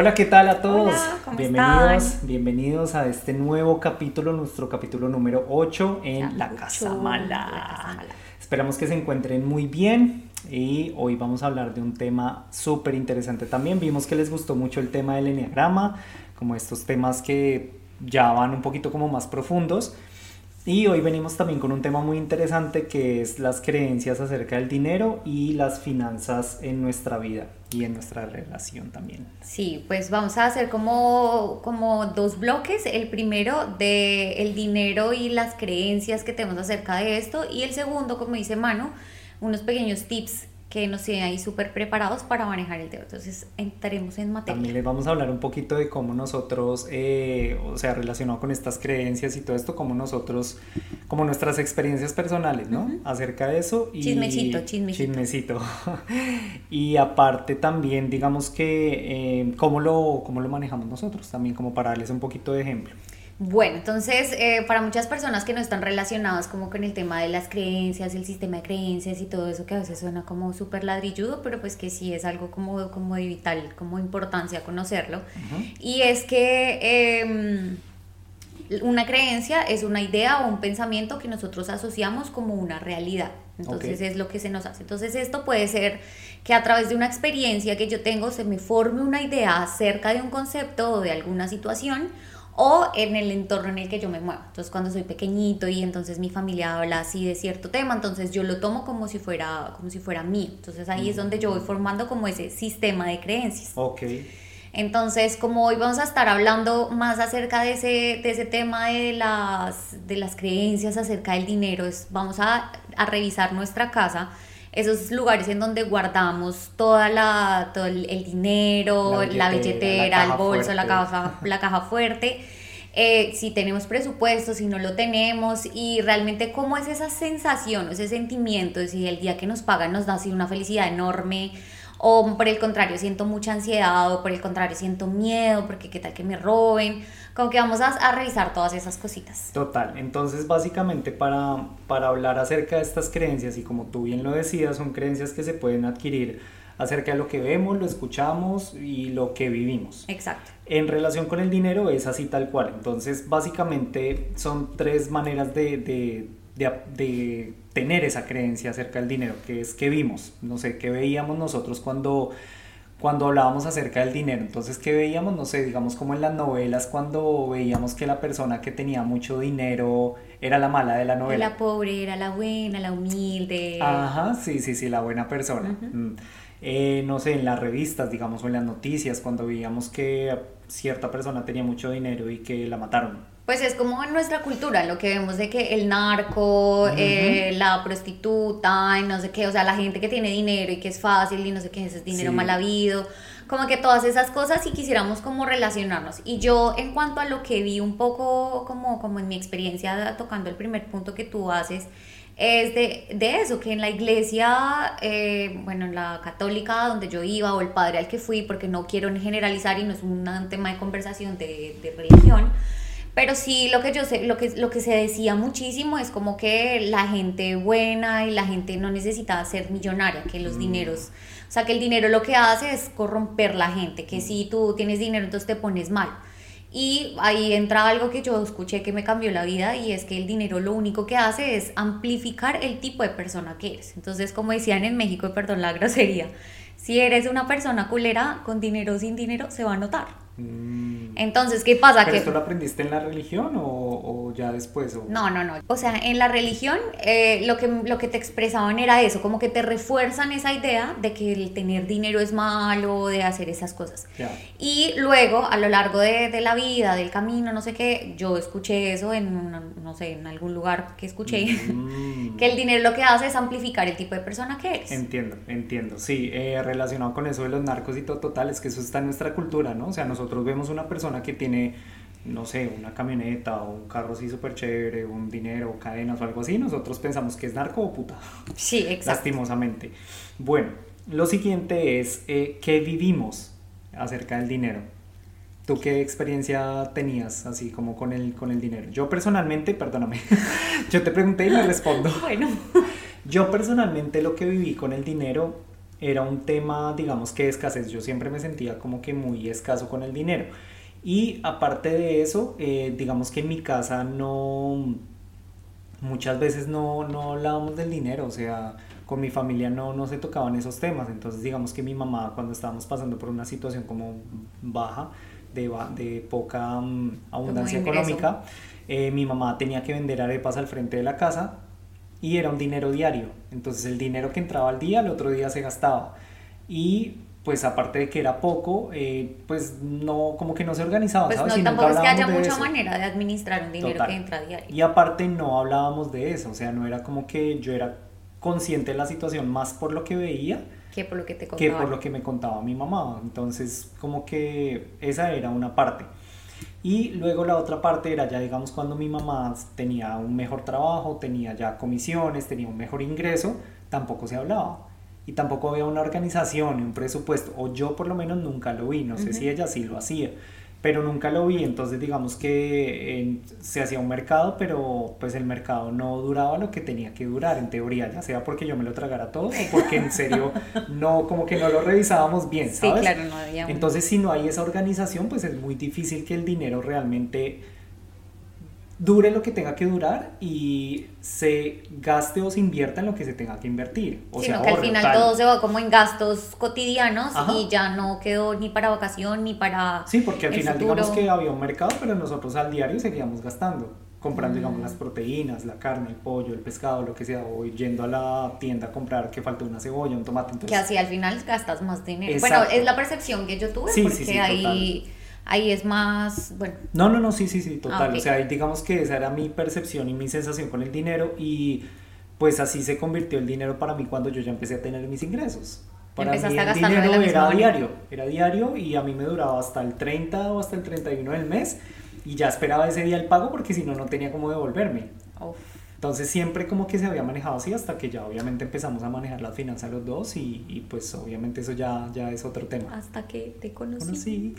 Hola, ¿qué tal a todos? Hola, ¿cómo bienvenidos, están? bienvenidos a este nuevo capítulo, nuestro capítulo número 8 en La. Casa Mala. Esperamos que se encuentren muy bien y hoy vamos a hablar de un tema súper interesante también. Vimos que les gustó mucho el tema del enneagrama, como estos temas que ya van un poquito como más profundos. Y hoy venimos también con un tema muy interesante que es las creencias acerca del dinero y las finanzas en nuestra vida y en nuestra relación también. Sí, pues vamos a hacer como, como dos bloques. El primero de el dinero y las creencias que tenemos acerca de esto. Y el segundo, como dice Manu, unos pequeños tips que nos tienen ahí súper preparados para manejar el tema. Entonces entraremos en materia. También les vamos a hablar un poquito de cómo nosotros, eh, o sea, relacionado con estas creencias y todo esto, cómo nosotros, como nuestras experiencias personales, ¿no? Acerca de eso. Y, Chismecito, chismecito. Chismecito. y aparte también, digamos que, eh, cómo, lo, cómo lo manejamos nosotros, también como para darles un poquito de ejemplo. Bueno, entonces eh, para muchas personas que no están relacionadas como con el tema de las creencias, el sistema de creencias y todo eso que a veces suena como súper ladrilludo, pero pues que sí es algo como, como de vital, como importancia conocerlo. Y es que em, una creencia es una idea o un pensamiento que nosotros asociamos como una realidad. Entonces es lo que se nos hace. Entonces esto puede ser que a través de una experiencia que yo tengo se me forme una idea acerca de un concepto o de alguna situación o en el entorno en el que yo me muevo. Entonces cuando soy pequeñito y entonces mi familia habla así de cierto tema, entonces yo lo tomo como si fuera, como si fuera mío. Entonces ahí es donde yo voy formando como ese sistema de creencias. Ok. Entonces, como hoy vamos a estar hablando más acerca de ese, de ese tema de las, de las creencias acerca del dinero, es, vamos a, a revisar nuestra casa, esos lugares en donde guardamos toda la, todo el, el dinero, La la billetera, la el bolso, la caja, la caja fuerte. eh, si tenemos presupuesto, si no lo tenemos y realmente cómo es esa sensación, ese sentimiento, si el día que nos pagan nos da así una felicidad enorme o por el contrario siento mucha ansiedad o por el contrario siento miedo porque qué tal que me roben, como que vamos a, a revisar todas esas cositas. Total, entonces básicamente para, para hablar acerca de estas creencias y como tú bien lo decías, son creencias que se pueden adquirir acerca de lo que vemos, lo escuchamos y lo que vivimos. Exacto. En relación con el dinero es así tal cual, entonces básicamente son tres maneras de, de, de, de tener esa creencia acerca del dinero, que es que vimos, no sé, qué veíamos nosotros cuando cuando hablábamos acerca del dinero. Entonces, ¿qué veíamos? No sé, digamos como en las novelas, cuando veíamos que la persona que tenía mucho dinero era la mala de la novela. La pobre era la buena, la humilde. Ajá, sí, sí, sí, la buena persona. Mm. Eh, no sé, en las revistas, digamos, o en las noticias, cuando veíamos que cierta persona tenía mucho dinero y que la mataron. Pues es como en nuestra cultura, lo que vemos de que el narco, eh, la prostituta, y no sé qué, o sea, la gente que tiene dinero y que es fácil y no sé qué, ese es dinero Sí. mal habido, como que todas esas cosas y quisiéramos como relacionarnos. Y yo en cuanto a lo que vi un poco como, como en mi experiencia tocando el primer punto que tú haces, es de, de eso, que en la iglesia, eh, bueno, en la católica donde yo iba o el padre al que fui, porque no quiero generalizar y no es un tema de conversación de, de religión, pero sí lo que yo sé, lo que, lo que se decía muchísimo es como que la gente buena y la gente no necesita ser millonaria, que los Mm. dineros, o sea, que el dinero lo que hace es corromper la gente, que si tú tienes dinero entonces te pones mal. Y ahí entra algo que yo escuché que me cambió la vida y es que el dinero lo único que hace es amplificar el tipo de persona que eres. Entonces, como decían en México, perdón la grosería, si eres una persona culera, con dinero o sin dinero, se va a notar. Mm. Entonces, ¿qué pasa? ¿Pero que esto lo aprendiste en la religión o, o ya después? o- No, no, no. O sea, en la religión eh, lo, que, lo que te expresaban era eso, como que te refuerzan esa idea de que el tener dinero es malo, de hacer esas cosas. Ya. Y luego, a lo largo de, de la vida, del camino, no sé qué, yo escuché eso en, una- no sé, en algún lugar que escuché, Mm. que el dinero lo que hace es amplificar el tipo de persona que eres. Entiendo, entiendo. Sí, eh, relacionado con eso de los narcos y todo total, es que eso está en nuestra cultura, ¿no? O sea, nosotros vemos una persona que tiene, no sé, una camioneta o un carro así súper chévere, un dinero, cadenas o algo así, nosotros pensamos que es narco o puta. Sí, exacto. Lastimosamente. Bueno, lo siguiente es, eh, ¿qué vivimos acerca del dinero? ¿Tú qué experiencia tenías así como con el, con el dinero? Yo personalmente, perdóname, yo te pregunté y me respondo. Bueno. Yo personalmente lo que viví con el dinero era un tema, digamos que de escasez. Yo siempre me sentía como que muy escaso con el dinero. Y aparte de eso, eh, digamos que en mi casa no, muchas veces no, no hablábamos del dinero, o sea, con mi familia no, no se tocaban esos temas. Entonces digamos que mi mamá cuando estábamos pasando por una situación como baja, de, de poca mm, abundancia económica, eh, mi mamá tenía que vender arepas al frente de la casa y era un dinero diario. Entonces el dinero que entraba al día, el otro día se gastaba. Y pues aparte de que era poco, eh, pues no, como que no se organizaba, pues ¿sabes? No, tampoco es que haya mucha manera de administrar un dinero que entra diario. Y aparte no hablábamos de eso, o sea, no era como que yo era consciente de la situación más por lo que veía que por lo que te contaba. Que por lo que me contaba mi mamá. Entonces, como que esa era una parte. Y luego la otra parte era ya, digamos, cuando mi mamá tenía un mejor trabajo, tenía ya comisiones, tenía un mejor ingreso, tampoco se hablaba. Y tampoco había una organización, un presupuesto, o yo por lo menos nunca lo vi, no sé si ella sí lo hacía pero nunca lo vi, entonces digamos que se hacía un mercado, pero pues el mercado no duraba lo que tenía que durar en teoría, ya sea porque yo me lo tragara todo o porque en serio no, como que no lo revisábamos bien, ¿sabes? Sí, claro, no había Entonces si no hay esa organización, pues es muy difícil que el dinero realmente dure lo que tenga que durar y se gaste o se invierta en lo que se tenga que invertir. O sea, que al final todo se va como en gastos cotidianos y ya no quedó ni para vacación ni para. Sí, porque al final digamos que había un mercado, pero nosotros al diario seguíamos gastando. Comprando, digamos, las mm. proteínas, la carne, el pollo, el pescado, lo que sea, o yendo a la tienda a comprar que falta una cebolla, un tomate. Entonces... Que así al final gastas más dinero. Bueno, es la percepción que yo tuve, porque ahí ahí es más, bueno. No, no, no, sí, sí, sí, total. Ah, o sea, digamos que esa era mi percepción y mi sensación con el dinero y pues así se convirtió el dinero para mí cuando yo ya empecé a tener mis ingresos. Para mí el dinero era diario, era diario y a mí me duraba hasta el 30 o hasta el 31 del mes y ya esperaba ese día el pago porque si no, no tenía cómo devolverme. Uf. Entonces siempre como que se había manejado así hasta que ya obviamente empezamos a manejar las finanzas los dos y, y pues obviamente eso ya, ya es otro tema. Hasta que te conocí. Conocí.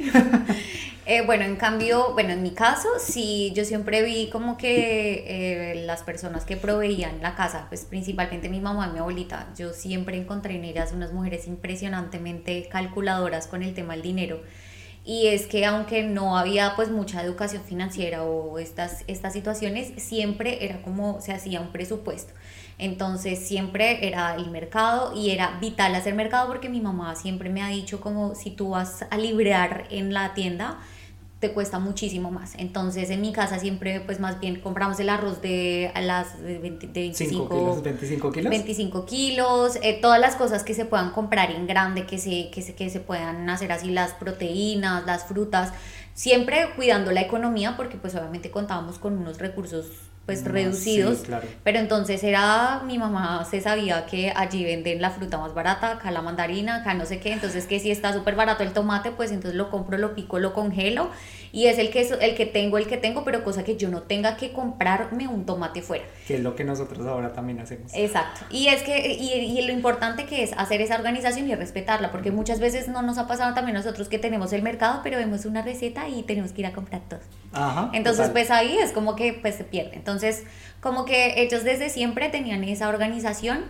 eh, bueno, en cambio, bueno, en mi caso sí, yo siempre vi como que eh, las personas que proveían la casa, pues principalmente mi mamá y mi abuelita, yo siempre encontré en ellas unas mujeres impresionantemente calculadoras con el tema del dinero y es que aunque no había pues mucha educación financiera o estas, estas situaciones, siempre era como se hacía un presupuesto. Entonces siempre era el mercado y era vital hacer mercado porque mi mamá siempre me ha dicho como si tú vas a librar en la tienda, te cuesta muchísimo más. Entonces en mi casa siempre pues más bien compramos el arroz de a las de, 25 kilos, 25 kilos. 25 kilos, eh, todas las cosas que se puedan comprar en grande, que se, que, se, que se puedan hacer así las proteínas, las frutas, siempre cuidando la economía porque pues obviamente contábamos con unos recursos pues reducidos. Pero entonces era, mi mamá se sabía que allí venden la fruta más barata, acá la mandarina, acá no sé qué, entonces que si está súper barato el tomate, pues entonces lo compro, lo pico, lo congelo y es el que, el que tengo, el que tengo, pero cosa que yo no tenga que comprarme un tomate fuera. Que es lo que nosotros ahora también hacemos. Exacto. Y es que, y, y lo importante que es hacer esa organización y respetarla, porque muchas veces no nos ha pasado también nosotros que tenemos el mercado, pero vemos una receta y tenemos que ir a comprar todo. Ajá. Entonces, pues ahí es como que pues se pierde. Entonces, como que ellos desde siempre tenían esa organización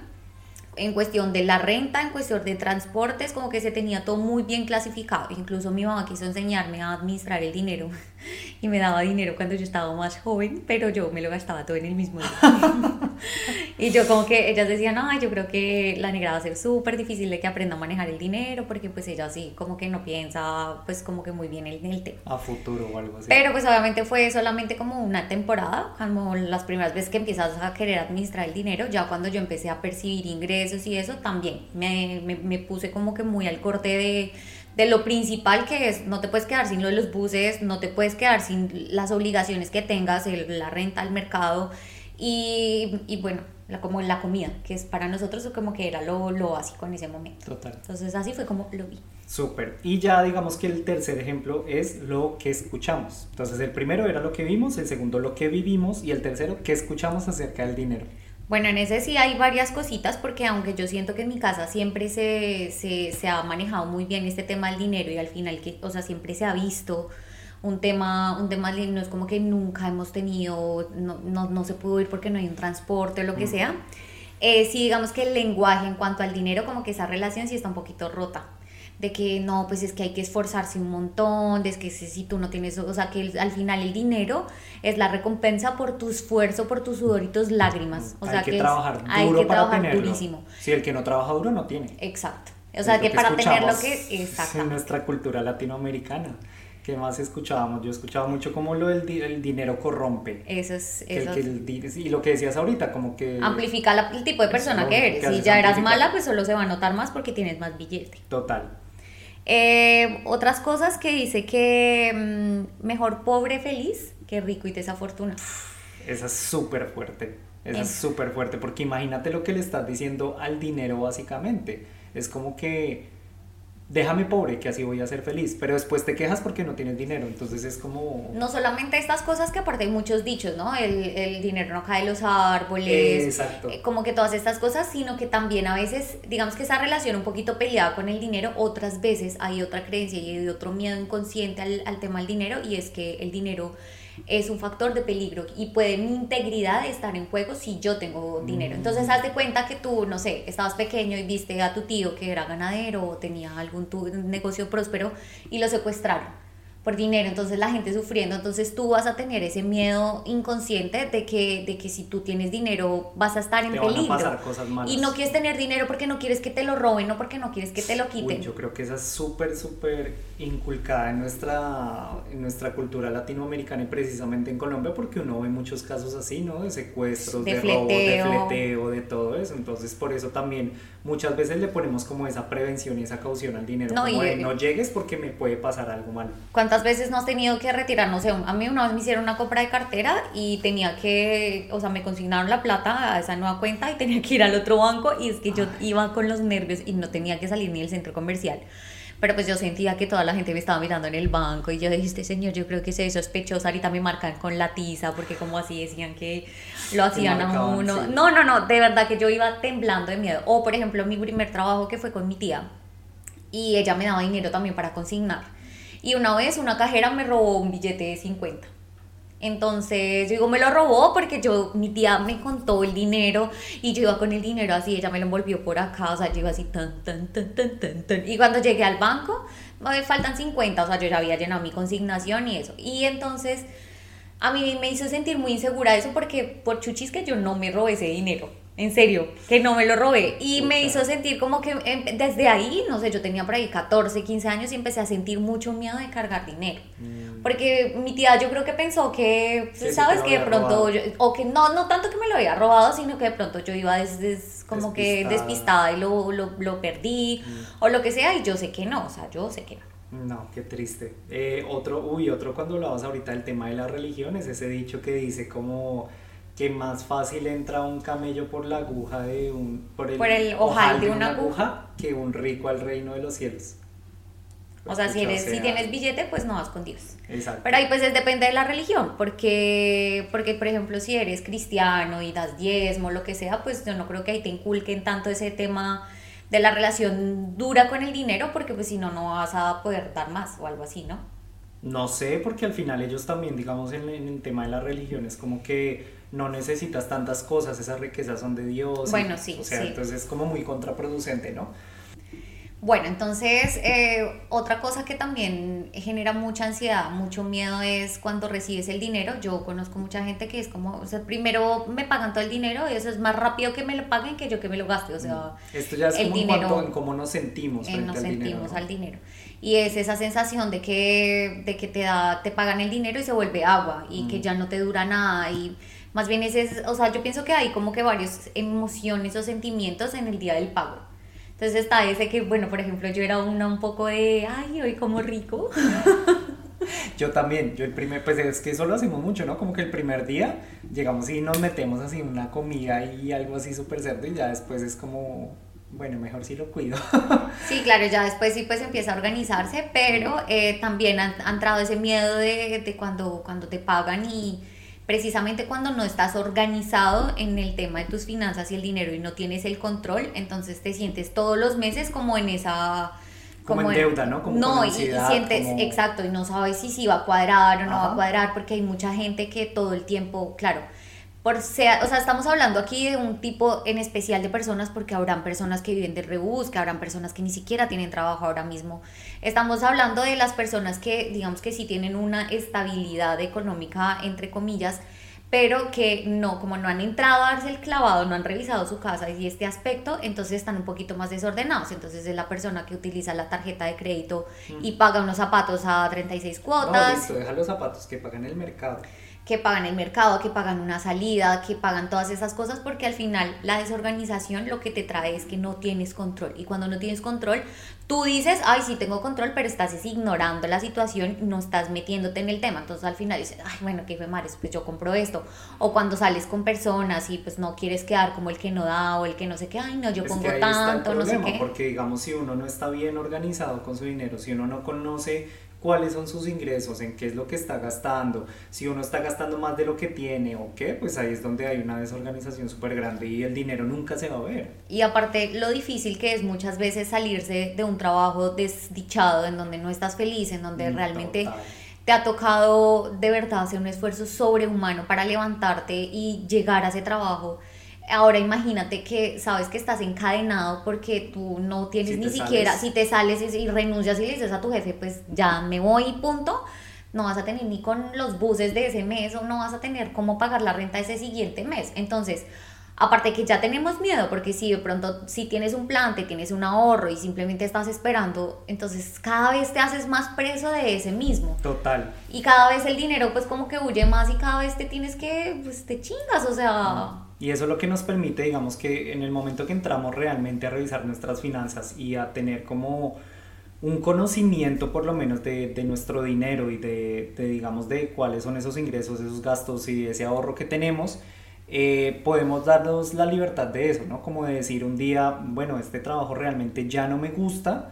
en cuestión de la renta, en cuestión de transportes, como que se tenía todo muy bien clasificado. Incluso mi mamá quiso enseñarme a administrar el dinero y me daba dinero cuando yo estaba más joven, pero yo me lo gastaba todo en el mismo día. y yo como que ellas decían, ay, yo creo que la negra va a ser súper difícil de que aprenda a manejar el dinero, porque pues ella sí como que no piensa pues como que muy bien en el, tema. A futuro o algo así. Pero pues obviamente fue solamente como una temporada, como las primeras veces que empiezas a querer administrar el dinero, ya cuando yo empecé a percibir ingresos y eso también me, me, me puse como que muy al corte de de lo principal que es, no te puedes quedar sin lo de los buses, no te puedes quedar sin las obligaciones que tengas, la renta, el mercado, y, y bueno, la, como la comida, que es para nosotros como que era lo, lo básico en ese momento. Total. Entonces así fue como lo vi. Súper. Y ya digamos que el tercer ejemplo es lo que escuchamos. Entonces el primero era lo que vimos, el segundo lo que vivimos y el tercero qué escuchamos acerca del dinero. Bueno, en ese sí hay varias cositas porque aunque yo siento que en mi casa siempre se, se, se ha manejado muy bien este tema del dinero y al final, que, o sea, siempre se ha visto un tema, un tema no es como que nunca hemos tenido, no, no, no se pudo ir porque no hay un transporte o lo que sea. Eh, sí, digamos que el lenguaje en cuanto al dinero, como que esa relación sí está un poquito rota de que no, pues es que hay que esforzarse un montón, de que si tú no tienes, o sea, que al final el dinero es la recompensa por tu esfuerzo, por tus sudor y tus lágrimas. O hay sea, que, que trabajar es, duro hay que para trabajar tenerlo. durísimo. Si el que no trabaja duro no tiene. Exacto. O sea, Es que, lo para tener lo que... Exacto. En nuestra cultura latinoamericana. ¿Qué más escuchábamos? Yo escuchaba mucho como lo del di- el dinero corrompe. Eso es... Que el- Eso que el y lo que decías ahorita, como que... amplifica la- el tipo de persona Eso, que ¿qué eres. Si haces? ya eras mala, pues solo se va a notar más porque tienes más billete. Total. Eh, otras cosas que dice que mm, mejor pobre feliz que rico y desafortunado. Esa es súper fuerte. Esa es Es- súper fuerte, porque imagínate lo que le estás diciendo al dinero básicamente. Es como que déjame pobre, que así voy a ser feliz, pero después te quejas porque no tienes dinero, entonces es como... No solamente estas cosas que aparte hay muchos dichos, ¿no? El, el dinero no cae de los árboles, Exacto. eh, como que todas estas cosas, sino que también a veces, digamos que esa relación un poquito peleada con el dinero, otras veces hay otra creencia y hay otro miedo inconsciente al, al tema del dinero y es que el dinero es un factor de peligro y puede mi integridad estar en juego si yo tengo dinero. Entonces, haz de cuenta que tú, no sé, estabas pequeño y viste a tu tío que era ganadero o tenía algún tu- negocio próspero y lo secuestraron por dinero, entonces la gente sufriendo, entonces tú vas a tener ese miedo inconsciente de que, de que si tú tienes dinero vas a estar en Te van a peligro. pasar cosas malas. Y no quieres tener dinero porque no quieres que te lo roben, no porque no quieres que te lo quiten. Uy, yo creo que esa es súper, súper inculcada en nuestra, en nuestra cultura latinoamericana y precisamente en Colombia porque uno ve muchos casos así, ¿no? De secuestros, De de, robos, de fleteo. fleteo, de todo eso. Entonces por eso también muchas veces le ponemos como esa prevención y esa caución al dinero. No, como y- de, no llegues porque me puede pasar algo malo. ¿Cuántas veces no has tenido que retirar? No sé, a mí una vez me hicieron una compra de cartera y tenía que, o sea, me consignaron la plata a esa nueva cuenta y tenía que ir al otro banco y es que yo iba con los nervios y no tenía que salir ni del centro comercial. Pero pues yo sentía que toda la gente me estaba mirando en el banco y yo dije, este señor yo creo que se ve sospechoso, ahorita me marcan con la tiza porque como así decían que lo hacían a uno. sí. No, no, no, de verdad que yo iba temblando de miedo. O por ejemplo mi primer trabajo que fue con mi tía y ella me daba dinero también para consignar. Y una vez una cajera me robó un billete de 50. Entonces, yo digo, me lo robó porque yo, mi tía me contó el dinero y yo iba con el dinero así, ella me lo envolvió por acá, o sea, yo iba así, tan, tan, tan, tan, tan, tan. Y cuando llegué al banco, me faltan 50, o sea, yo ya había llenado mi consignación y eso. Y entonces, a mí me hizo sentir muy insegura eso porque por chuchis que yo no me robé ese dinero. En serio, que no me lo robé. Y me hizo sentir como que em, desde ahí, no sé, yo tenía por ahí 14, 15 años y empecé a sentir mucho miedo de cargar dinero. Porque mi tía yo creo que pensó que, Sí, sabes, que de pronto, yo- o que no, no tanto que me lo había robado, sino que de pronto yo iba des- des- como que Despistada. y lo, lo, lo perdí o lo que sea y yo sé que no, o sea, yo sé que no. No, qué triste. Eh, otro, uy, otro cuando hablabas ahorita del tema de las religiones, ese dicho que dice como que más fácil entra un camello por la aguja de un por el, Por el ojal de una aguja. que un rico al reino de los cielos. O sea, si, Escucha, eres, o si tienes billete, pues no vas con Dios. Exacto. Pero ahí pues es, depende de la religión, porque, porque por ejemplo si eres cristiano y das diezmo, lo que sea, pues yo no creo que ahí te inculquen tanto ese tema de la relación dura con el dinero, porque pues si no, no vas a poder dar más o algo así, ¿no? No sé, porque al final ellos también, digamos, en, en el tema de la religión, es como que no necesitas tantas cosas, esas riquezas son de Dios. Bueno, sí, O sea, sí. entonces es como muy contraproducente, ¿no? Bueno, entonces eh, otra cosa que también genera mucha ansiedad, mucho miedo es cuando recibes el dinero. Yo conozco mucha gente que es como, o sea, primero me pagan todo el dinero y eso es más rápido que me lo paguen que yo que me lo gaste. O sea, Esto ya es el como en dinero- cuanto en cómo nos sentimos eh, frente nos al sentimos dinero. ¿no? al dinero. Y es esa sensación de que, de que te, da, te pagan el dinero y se vuelve agua y Mm. que ya no te dura nada. Y más bien ese es, o sea, yo pienso que hay como que varias emociones o sentimientos en el día del pago. Entonces está ese que, bueno, por ejemplo, yo era una un poco de, ay, hoy como rico. Yo también, yo el primer, pues es que eso lo hacemos mucho, ¿no? Como que el primer día llegamos y nos metemos así una comida y algo así súper cerdo y ya después es como, bueno, mejor si lo cuido. Sí, claro, ya después sí pues empieza a organizarse, pero eh, también ha, entrado ese miedo de, de, cuando, cuando te pagan y precisamente cuando no estás organizado en el tema de tus finanzas y el dinero y no tienes el control, entonces te sientes todos los meses como en esa como, en deuda, ¿no? Como no, y, sientes, exacto, y no sabes si sí va a cuadrar o no va a cuadrar, porque hay mucha gente que todo el tiempo, claro, por sea, o sea, estamos hablando aquí de un tipo en especial de personas, porque habrán personas que viven de rebus, que habrán personas que ni siquiera tienen trabajo ahora mismo. Estamos hablando de las personas que, digamos que sí tienen una estabilidad económica, entre comillas, pero que no, como no han entrado a darse el clavado, no han revisado su casa y este aspecto, entonces están un poquito más desordenados. Entonces es la persona que utiliza la tarjeta de crédito y paga unos zapatos a 36 cuotas. No, listo, deja los zapatos que pagan el mercado que pagan el mercado, que pagan una salida, que pagan todas esas cosas, porque al final la desorganización lo que te trae es que no tienes control. Y cuando no tienes control, tú dices, ay, sí tengo control, pero estás ignorando la situación, no estás metiéndote en el tema. Entonces al final dices, ay, bueno, qué fue mares, pues yo compro esto. O cuando sales con personas y pues no quieres quedar como el que no da o el que no sé qué, ay, no, yo pongo tanto, no sé qué. Porque digamos, si uno no está bien organizado con su dinero, si uno no conoce cuáles son sus ingresos, en qué es lo que está gastando, si uno está gastando más de lo que tiene o qué, pues ahí es donde hay una desorganización súper grande y el dinero nunca se va a ver. Y aparte lo difícil que es muchas veces salirse de un trabajo desdichado en donde no estás feliz, en donde mm, realmente... te ha tocado de verdad hacer un esfuerzo sobrehumano para levantarte y llegar a ese trabajo Ahora imagínate que sabes que estás encadenado porque tú no tienes ni siquiera, si te sales y, renuncias y le dices a tu jefe, pues ya me voy y punto, no vas a tener ni con los buses de ese mes o no vas a tener cómo pagar la renta ese siguiente mes. Entonces, aparte que ya tenemos miedo, porque si de pronto si tienes un plan, te tienes un ahorro y simplemente estás esperando, entonces cada vez te haces más preso de ese mismo. Total. Y cada vez el dinero pues como que huye más y cada vez te tienes que, pues te chingas, o sea... Y eso es lo que nos permite, digamos, que en el momento que entramos realmente a revisar nuestras finanzas y a tener como un conocimiento por lo menos de, nuestro dinero y de, digamos, de cuáles son esos ingresos, esos gastos y ese ahorro que tenemos, eh, podemos darnos la libertad de eso, ¿no? Como de decir un día, bueno, este trabajo realmente ya no me gusta,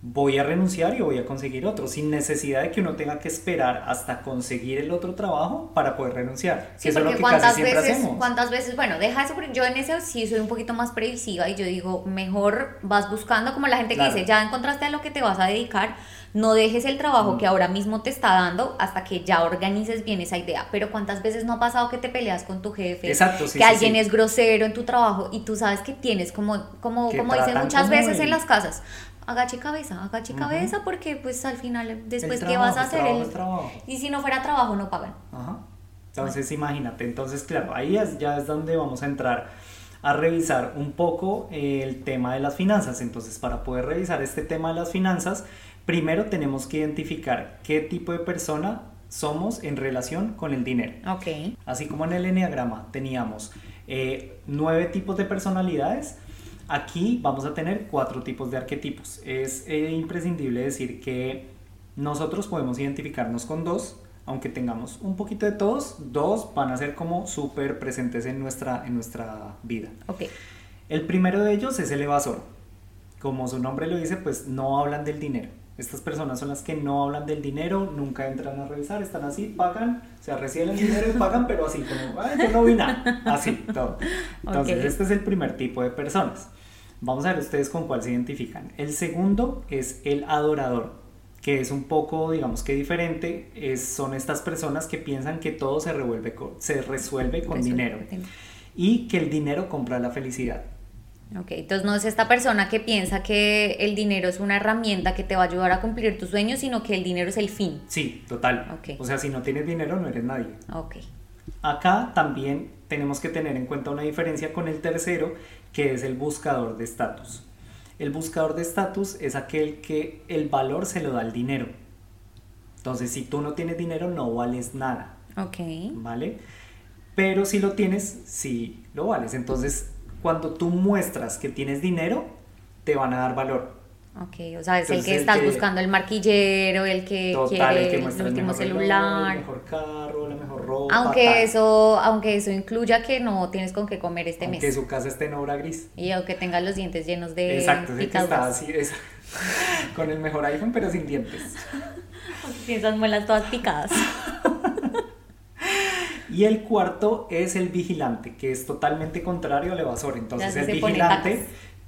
voy a renunciar y voy a conseguir otro, sin necesidad de que uno tenga que esperar hasta conseguir el otro trabajo para poder renunciar. Sí, eso es lo que casi siempre veces, hacemos. ¿Cuántas veces? Bueno, deja eso, yo en ese sí soy un poquito más previsiva y yo digo, mejor vas buscando, como la gente que dice, ya encontraste a lo que te vas a dedicar, no dejes el trabajo mm. que ahora mismo te está dando hasta que ya organices bien esa idea. Pero ¿cuántas veces no ha pasado que te peleas con tu jefe? Exacto, que alguien es grosero en tu trabajo y tú sabes que tienes como, como, como dicen muchas veces en las casas, agache cabeza, agache cabeza porque pues al final después qué vas a hacer el... y si no fuera trabajo no pagan. Ajá. Entonces imagínate, entonces claro, ahí es, ya es donde vamos a entrar a revisar un poco el tema de las finanzas. Entonces para poder revisar este tema de las finanzas, primero tenemos que identificar qué tipo de persona somos en relación con el dinero. Ok. Así como en el enneagrama teníamos eh, nueve tipos de personalidades, Aquí vamos a tener cuatro tipos de arquetipos. Es eh, imprescindible decir que nosotros podemos identificarnos con dos, aunque tengamos un poquito de todos, dos van a ser como súper presentes en nuestra, en nuestra vida. Okay. El primero de ellos es el evasor. Como su nombre lo dice, pues no hablan del dinero. Estas personas son las que no hablan del dinero, nunca entran a revisar, están así, pagan, o sea, reciben el dinero y pagan, pero así como, yo no vi nada, así, todo. Entonces, este es el primer tipo de personas. Vamos a ver ustedes con cuál se identifican. El segundo es el adorador, que es un poco, digamos que diferente. Es, son estas personas que piensan que todo se, revuelve se resuelve con dinero y que el dinero compra la felicidad. Ok, entonces no es esta persona que piensa que el dinero es una herramienta que te va a ayudar a cumplir tus sueños, sino que el dinero es el fin. Sí, total. Okay. O sea, si no tienes dinero, no eres nadie. Ok. Acá también tenemos que tener en cuenta una diferencia con el tercero, que es el buscador de estatus. El buscador de estatus es aquel que el valor se lo da el dinero. Entonces, si tú no tienes dinero, no vales nada. Ok. ¿Vale? Pero si lo tienes, sí lo vales. Entonces, cuando tú muestras que tienes dinero, te van a dar valor. Ok, o sea, es el que estás buscando el marquillero, el que quiere el, último celular. el mejor carro, la mejor ropa. Aunque eso, aunque eso incluya que no tienes con qué comer este mes. Que su casa esté en obra gris. Y aunque tengas los dientes llenos de Exacto, es que está así, es, con el mejor iPhone pero sin dientes. Esas muelas todas picadas. Y el cuarto es el vigilante, que es totalmente contrario al evasor. Entonces el vigilante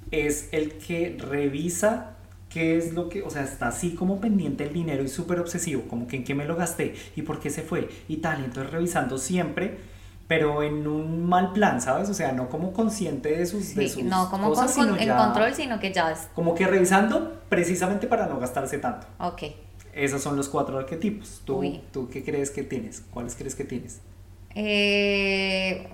es el que revisa qué es lo que, o sea, está así como pendiente el dinero y súper obsesivo, como que en qué me lo gasté y por qué se fue y tal. Y entonces revisando siempre, pero en un mal plan, ¿sabes? O sea, no como consciente de sus, de sus no como cosas, en control, sino que ya es... Como que revisando precisamente para no gastarse tanto. Ok. Esos son los cuatro arquetipos. ¿Tú, ¿tú qué crees que tienes? ¿Cuáles crees que tienes? Eh,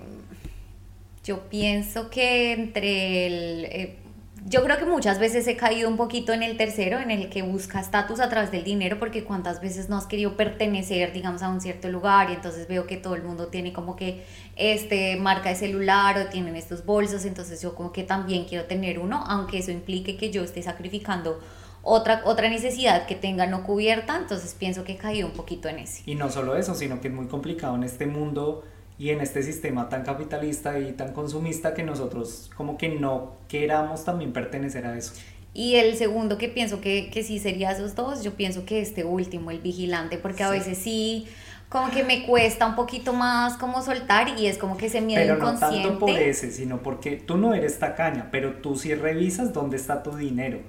yo pienso que entre el... Eh, yo creo que muchas veces he caído un poquito en el tercero, en el que busca estatus a través del dinero, porque cuántas veces no has querido pertenecer, digamos, a un cierto lugar y entonces veo que todo el mundo tiene como que este marca de celular o tienen estos bolsos, entonces yo como que también quiero tener uno, aunque eso implique que yo esté sacrificando otra, otra necesidad que tenga no cubierta, entonces pienso que he caído un poquito en ese. Y no solo eso, sino que es muy complicado en este mundo y en este sistema tan capitalista y tan consumista que nosotros como que no queramos también pertenecer a eso. Y el segundo que pienso que, que sí sería esos dos, yo pienso que este último, el vigilante, porque a veces sí como que me cuesta un poquito más como soltar y es como que ese miedo pero inconsciente. no tanto por ese, sino porque tú no eres tacaña, pero tú sí revisas dónde está tu dinero.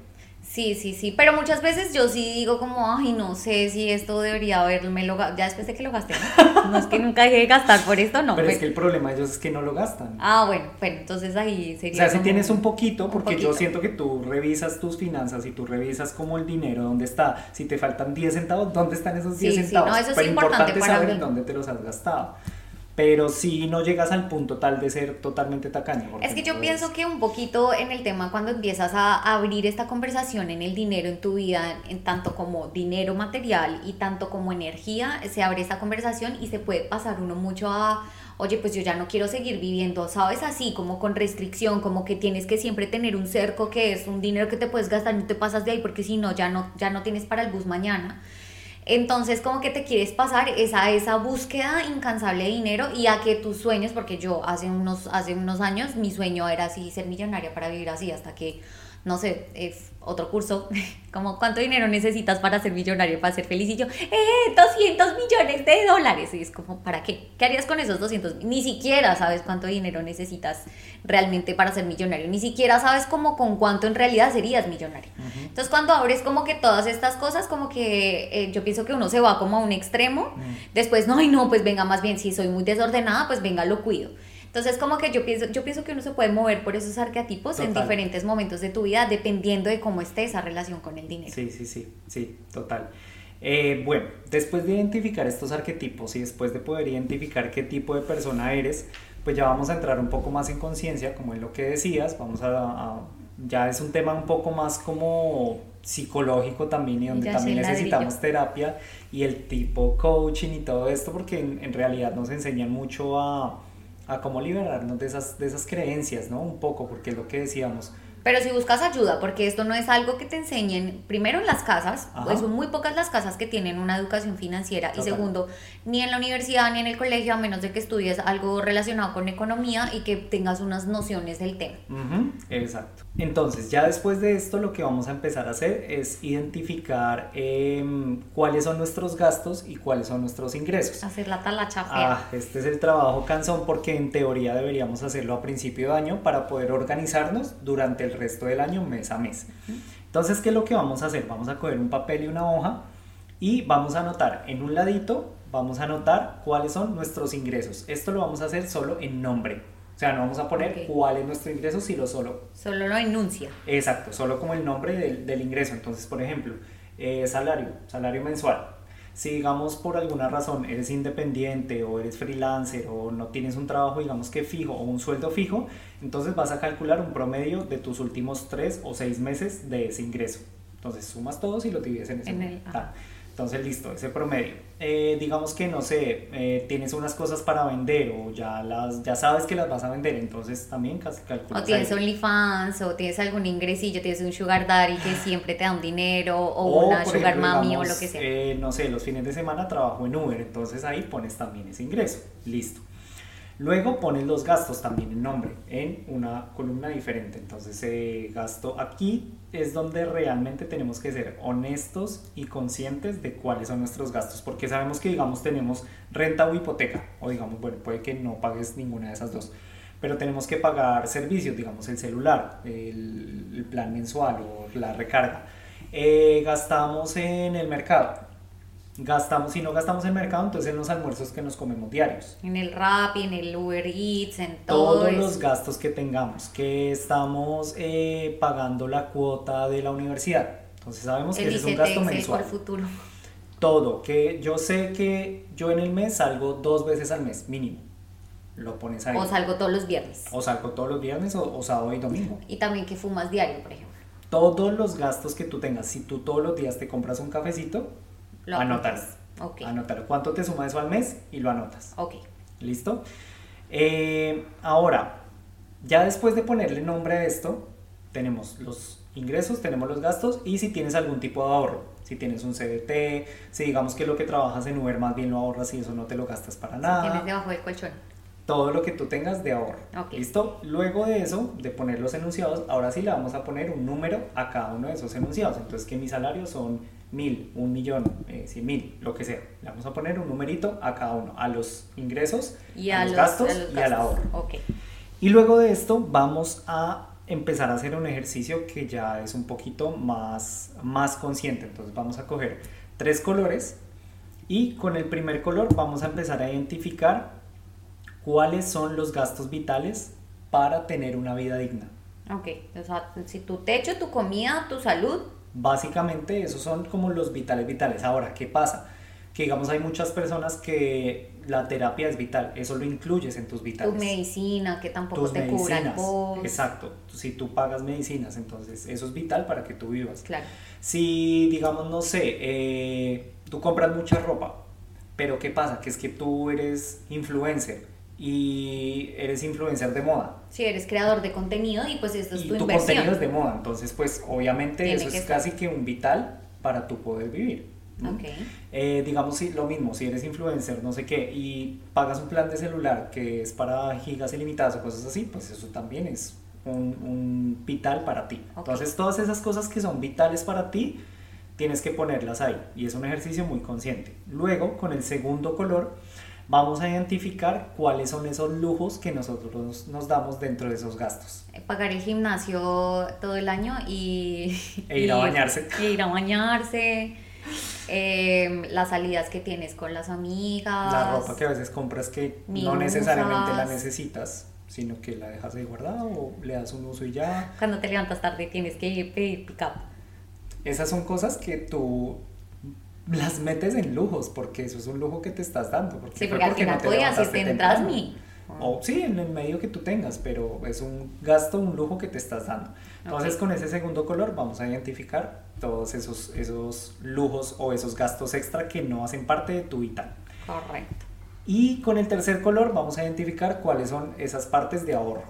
Sí, sí, sí, pero muchas veces yo sí digo como, ay, no sé si esto debería haberme lo ya después de que lo gasté, ¿no? es que nunca dejé de gastar por esto, no. Pero, es que el problema de ellos es que no lo gastan. Ah, bueno, bueno, entonces ahí sería O sea, si tienes un poquito, porque yo siento que tú revisas tus finanzas y tú revisas como el dinero, dónde está, si te faltan 10 centavos, ¿dónde están esos 10 centavos? Sí, no, eso es importante, saber en dónde te los has gastado pero si no llegas al punto tal de ser totalmente tacaño. Es que yo pienso que un poquito en el tema cuando empiezas a abrir esta conversación en el dinero en tu vida, en tanto como dinero material y tanto como energía, se abre esta conversación y se puede pasar uno mucho a, oye, pues yo ya no quiero seguir viviendo, ¿sabes? Así como con restricción, como que tienes que siempre tener un cerco que es un dinero que te puedes gastar, no te pasas de ahí porque si no, ya no, ya no tienes para el bus mañana. Entonces, como que te quieres pasar esa, esa búsqueda incansable de dinero y a que tus sueños, porque yo hace unos, hace unos años mi sueño era así, ser millonaria para vivir así, hasta que no sé, es otro curso, como cuánto dinero necesitas para ser millonario, para ser feliz, y yo, eh, 200 millones de dólares, y es como, ¿para qué? ¿Qué harías con esos 200? Ni siquiera sabes cuánto dinero necesitas realmente para ser millonario, ni siquiera sabes como con cuánto en realidad serías millonario. Entonces cuando abres como que todas estas cosas, como que eh, yo pienso que uno se va como a un extremo, después, no, y no, pues venga, más bien, si soy muy desordenada, pues venga, lo cuido. Entonces, como que yo pienso, yo pienso que uno se puede mover por esos arquetipos en diferentes momentos de tu vida, dependiendo de cómo esté esa relación con el dinero. Sí, sí, sí, sí, total. Eh, bueno, después de identificar estos arquetipos y después de poder identificar qué tipo de persona eres, pues ya vamos a entrar un poco más en conciencia, como es lo que decías, vamos a, ya es un tema un poco más como psicológico también y donde también necesitamos terapia y el tipo coaching y todo esto porque en realidad nos enseñan mucho a a cómo liberarnos de esas, de esas creencias, ¿no? Un poco, porque es lo que decíamos, pero si buscas ayuda, porque esto no es algo que te enseñen, primero en las casas, pues son muy pocas las casas que tienen una educación financiera, y segundo, ni en la universidad ni en el colegio, a menos de que estudies algo relacionado con economía y que tengas unas nociones del tema. Exacto. Entonces, ya después de esto, lo que vamos a empezar a hacer es identificar em, cuáles son nuestros gastos y cuáles son nuestros ingresos. Hacer la talacha Ah, este es el trabajo cansón porque en teoría deberíamos hacerlo a principio de año para poder organizarnos durante el resto del año mes a mes. Entonces, ¿qué es lo que vamos a hacer? Vamos a coger un papel y una hoja y vamos a anotar en un ladito, vamos a anotar cuáles son nuestros ingresos. Esto lo vamos a hacer solo en nombre. O sea, no vamos a poner cuál es nuestro ingreso, sino solo... Solo lo enuncia. Exacto, solo como el nombre del, del ingreso. Entonces, por ejemplo, eh, salario, salario mensual si digamos por alguna razón eres independiente o eres freelancer o no tienes un trabajo digamos que fijo o un sueldo fijo, entonces vas a calcular un promedio de tus últimos tres o seis meses de ese ingreso. Entonces sumas todos y lo divides en ese. En Entonces, listo, ese promedio. Eh, digamos que, no sé, eh, tienes unas cosas para vender o ya, las, ya sabes que las vas a vender, entonces también casi calculas. O tienes OnlyFans o tienes algún ingresillo, tienes un sugar daddy que siempre te da un dinero o, una sugar mami o lo que sea. Eh, no sé, los fines de semana trabajo en Uber, entonces ahí pones también ese ingreso. Listo. Luego pones los gastos también en nombre, en una columna diferente. Entonces, eh, gasto aquí es donde realmente tenemos que ser honestos y conscientes de cuáles son nuestros gastos, porque sabemos que, digamos, tenemos renta o hipoteca, o digamos, bueno, puede que no pagues ninguna de esas dos, pero tenemos que pagar servicios, digamos, el celular, el, plan mensual o la recarga. Eh, gastamos en el mercado, gastamos, si no gastamos en mercado, entonces en los almuerzos que nos comemos diarios. En el rap, en el Uber Eats, en todo Todos los gastos que tengamos, que estamos eh, pagando la cuota de la universidad. Entonces sabemos que ese es un gasto mensual. futuro. Todo, que yo sé que yo en el mes salgo dos veces al mes, mínimo. Lo pones ahí. O salgo todos los viernes. O salgo todos los viernes o, o sábado y domingo. Y también que fumas diario, por ejemplo. Todos los gastos que tú tengas, si tú todos los días te compras un cafecito, lo anotas. Okay. ¿Cuánto te suma eso al mes? Y lo anotas. Ok. ¿Listo? Eh, ahora, ya después de ponerle nombre a esto, tenemos los ingresos, tenemos los gastos y si tienes algún tipo de ahorro. Si tienes un CDT, si digamos que lo que trabajas en Uber más bien lo ahorras y eso no te lo gastas para nada. tienes debajo del colchón. Todo lo que tú tengas de ahorro. ¿Listo? Luego de eso, de poner los enunciados, ahora sí le vamos a poner un número a cada uno de esos enunciados. Entonces, que mis salarios son mil, un millón, eh, cien mil, lo que sea. Le vamos a poner un numerito a cada uno, a los ingresos, y a, los, gastos, y al ahorro. Okay. Y luego de esto vamos a empezar a hacer un ejercicio que ya es un poquito más, más consciente. Entonces vamos a coger tres colores y con el primer color vamos a empezar a identificar cuáles son los gastos vitales para tener una vida digna. Ok, o sea, si tu techo, tu comida, tu salud, Básicamente esos son como los vitales vitales. Ahora, ¿qué pasa? Que digamos hay muchas personas que la terapia es vital, eso lo incluyes en tus vitales. Tu medicina, que tampoco te cubran. Exacto, si tú pagas medicinas, entonces eso es vital para que tú vivas. Claro. Si digamos, no sé, eh, tú compras mucha ropa, pero ¿qué pasa? Que es que tú eres influencer y eres influencer de moda. Sí, eres creador de contenido y pues esto es tu, tu contenido es de moda, entonces pues obviamente eso es casi que un vital para tu poder vivir. Okay. Eh, digamos lo mismo, si eres influencer, no sé qué, y pagas un plan de celular que es para gigas ilimitadas o cosas así, pues eso también es un, un vital para ti. Entonces todas esas cosas que son vitales para ti, tienes que ponerlas ahí y es un ejercicio muy consciente. Luego, con el segundo color, vamos a identificar cuáles son esos lujos que nosotros nos damos dentro de esos gastos. Eh, pagar el gimnasio todo el año y... E ir a bañarse. E ir a bañarse. Em, las salidas que tienes con las amigas. La ropa que a veces compras que no necesariamente la necesitas, sino que la dejas ahí guardada o le das un uso y ya. Cuando te levantas tarde tienes que pedir pick up. Esas son cosas que tú las metes en lujos, porque eso es un lujo que te estás dando. Porque sí, porque al final no podías irte en Trasmi. O sí, en el medio que tú tengas, pero es un gasto, un lujo que te estás dando. Entonces con ese segundo color vamos a identificar todos esos, esos lujos o esos gastos extra que no hacen parte de tu vital. Correcto. Y con el tercer color vamos a identificar cuáles son esas partes de ahorro.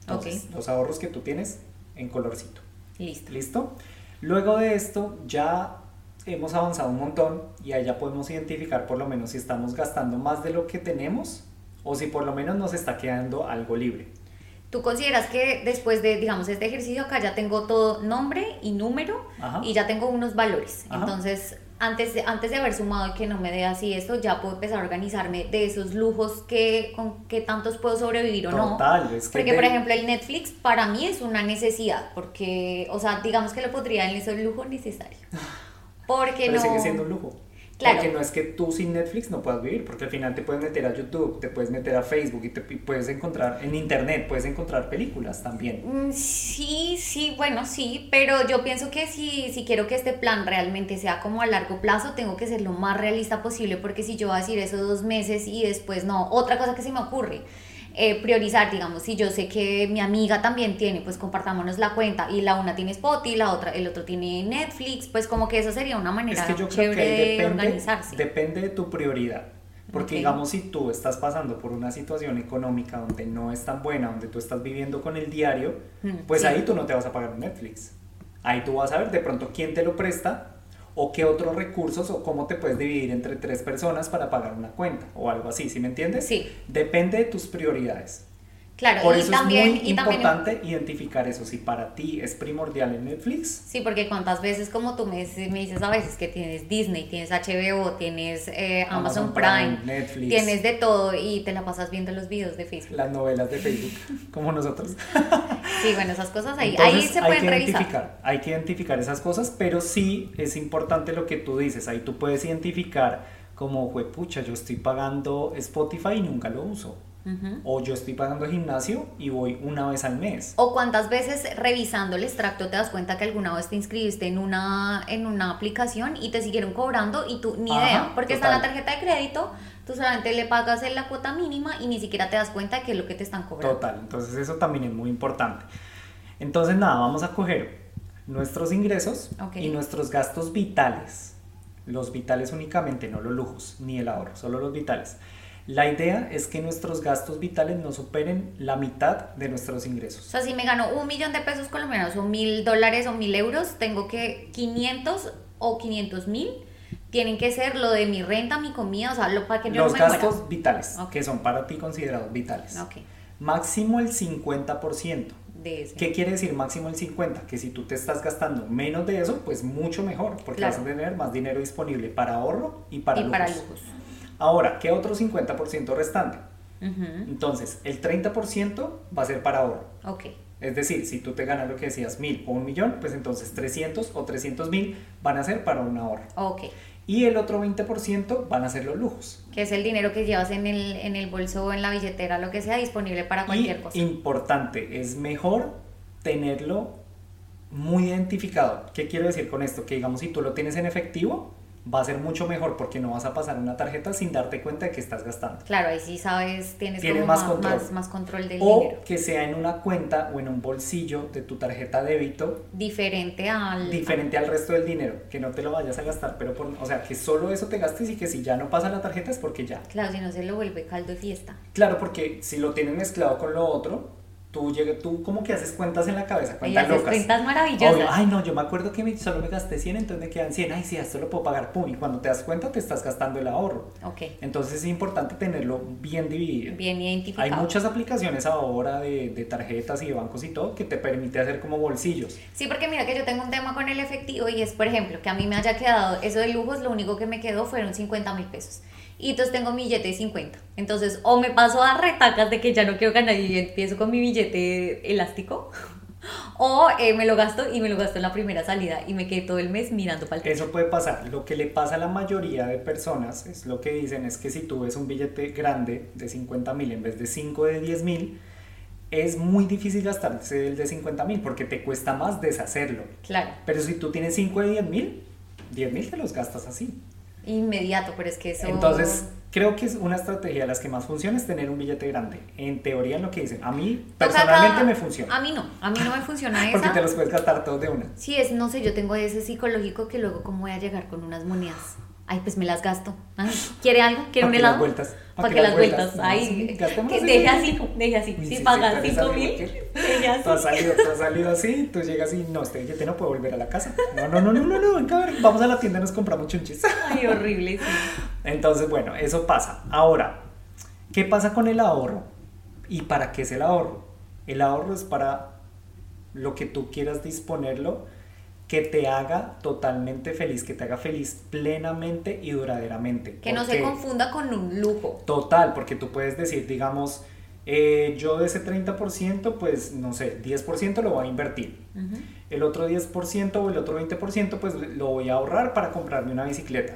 Entonces, los ahorros que tú tienes en colorcito. Listo. ¿Listo? Luego de esto ya hemos avanzado un montón y ya podemos identificar por lo menos si estamos gastando más de lo que tenemos o si por lo menos nos está quedando algo libre. ¿Tú consideras que después de, digamos, este ejercicio acá ya tengo todo nombre y número y ya tengo unos valores? Entonces, antes de, antes de haber sumado y que no me dé así esto, ya puedo empezar a organizarme de esos lujos que, con qué tantos puedo sobrevivir o no. Es que porque, por ejemplo, el Netflix para mí es una necesidad, porque, o sea, digamos que lo podría en ese lujo necesario. Porque Pero sigue siendo un lujo. Claro. Porque no es que tú sin Netflix no puedas vivir, porque al final te puedes meter a YouTube, te puedes meter a Facebook y te puedes encontrar en Internet, puedes encontrar películas también. Mm, sí, sí, bueno, sí, pero yo pienso que si, si quiero que este plan realmente sea como a largo plazo, tengo que ser lo más realista posible, porque si yo voy a decir eso dos meses y después no, otra cosa que se me ocurre eh, priorizar, digamos, si yo sé que mi amiga también tiene, pues compartámonos la cuenta y la una tiene Spotify, la otra, el otro tiene Netflix, pues como que esa sería una manera Es que yo creo que ahí de depende, organizarse. depende de tu prioridad. Porque digamos, si tú estás pasando por una situación económica donde no es tan buena, donde tú estás viviendo con el diario, Mm, pues sí. ahí tú no te vas a pagar Netflix. Ahí tú vas a ver de pronto quién te lo presta o qué otros recursos o cómo te puedes dividir entre tres personas para pagar una cuenta o algo así, ¿sí me entiendes? Sí. Depende de tus prioridades. Claro, Por y eso también, es muy y también importante identificar eso. Si para ti es primordial en Netflix, Sí, porque cuántas veces como tú me, me dices a veces que tienes Disney, tienes HBO, tienes eh, Amazon, Amazon Prime, Prime, Netflix. tienes de todo y te la pasas viendo los videos de Facebook. las novelas de Facebook, como nosotros. Sí, bueno, esas cosas ahí, Entonces, ahí se hay pueden que revisar. identificar, hay que identificar esas cosas, pero sí es importante lo que tú dices. Ahí tú puedes identificar como, pucha, yo estoy pagando Spotify y nunca lo uso. Ujú. O yo estoy pagando gimnasio y voy una vez al mes. O cuántas veces revisando el extracto te das cuenta que alguna vez te inscribiste en una, en una aplicación y te siguieron cobrando y tú ni Ajá, idea, porque está en la total. tarjeta de crédito, tú solamente le pagas en la cuota mínima y ni siquiera te das cuenta de qué es lo que te están cobrando. Total, entonces eso también es muy importante. Entonces nada, vamos a coger nuestros ingresos Ok. y nuestros gastos vitales. Los vitales únicamente, no los lujos ni el ahorro, solo los vitales. La idea es que nuestros gastos vitales no superen la mitad de nuestros O ingresos. sea, si me gano un millón de pesos colombianos o mil dólares o mil euros, tengo que 500 o 500 mil tienen que ser lo de mi renta, mi comida, o sea, lo para que yo Los no me gastos muera. vitales, Ok. que son para ti considerados vitales. Ok, Máximo el 50%. de ese. ¿Qué quiere decir máximo el 50? Que si tú te estás gastando menos de eso, pues mucho mejor, porque Claro. vas a tener más dinero disponible para ahorro y para y para lujos. Ahora, ¿qué otro 50% restante? Entonces, el 30% va a ser para ahorro. Ok, Es decir, si tú te ganas lo que decías, mil o un millón, pues entonces 300 o 300 mil van a ser para un ahorro. ok. Y el otro 20% van a ser los lujos. Que es el dinero que llevas en el, en el bolso o en la billetera, lo que sea, disponible para cualquier y cosa. importante, es mejor tenerlo muy identificado. ¿Qué quiero decir con esto? Que digamos, si tú lo tienes en efectivo, va a ser mucho mejor porque no vas a pasar una tarjeta sin darte cuenta de que estás gastando. Claro, ahí sí sabes, tienes, Tienes como más más, control. más, más control del O dinero. que sea en una cuenta o en un bolsillo de tu tarjeta débito Diferente al... diferente al resto del dinero, que no te lo vayas a gastar, pero por, o sea, que solo eso te gastes y que si ya no pasa la tarjeta es porque ya. Claro, si no se lo vuelve caldo de fiesta. Claro, porque si lo tienes mezclado con lo otro, tú tú como que haces cuentas en la cabeza, cuentas locas. cuentas maravillosas. Obvio, ay no, yo me acuerdo que me- solo me gasté 100, entonces me quedan 100, ay sí, esto lo puedo pagar, pum, y cuando te das cuenta te estás gastando el ahorro. Ok, Entonces es importante tenerlo bien dividido. bien identificado. Hay muchas aplicaciones ahora de, de tarjetas y de bancos y todo que te permite hacer como bolsillos. Sí, porque mira que yo tengo un tema con el efectivo y es, por ejemplo, que a mí me haya quedado eso de lujos, lo único que me quedó fueron 50 mil pesos. Y entonces tengo mi billete de 50. Entonces, o me paso a retacas de que ya no quiero ganar y empiezo con mi billete elástico, o eh, me lo gasto y me lo gasto en la primera salida y me quedé todo el mes mirando para el. Eso puede pasar. Lo que le pasa a la mayoría de personas es lo que dicen es que si tú ves un billete grande de 50 mil en vez de 5 de 10 mil, es muy difícil gastarse el de 50 mil porque te cuesta más deshacerlo. Claro, Pero si tú tienes 5 de 10 mil, 10 mil te los gastas así. Inmediato, pero es que eso... Entonces, creo que es una estrategia de las que más funciona es tener un billete grande. En teoría, en lo que dicen. A mí, personalmente, me funciona. A mí no, a mí no me funciona Porque esa. te los puedes gastar todos de una. Sí, es, no sé, yo tengo ese psicológico que luego, ¿cómo voy a llegar con unas monedas? Ay, pues me las gasto. Ay, ¿Quiere algo? ¿Quiere ¿Pa' un helado? las vueltas? ¿Pa' ¿Para qué las vueltas? Ay, que deje así, deje así. Si pagas sí, tú eres 5 algo mil, que- deje así. Tú has, salido, tú has salido así, tú llegas y no, este billete no puedo volver a la casa. No, no, no, no, no, no, venga, a ver, vamos a la tienda y nos compramos chunchis. Ay, horrible, sí. Entonces, bueno, eso pasa. Ahora, ¿qué pasa con el ahorro? ¿Y para qué es el ahorro? El ahorro es para lo que tú quieras disponerlo, que te haga totalmente feliz, que te haga feliz plenamente y duraderamente. Que no ¿Por se confunda con un lujo. Total, porque tú puedes decir, digamos, eh, yo de ese 30%, pues no sé, 10% lo voy a invertir. El otro 10% o el otro 20% pues lo voy a ahorrar para comprarme una bicicleta.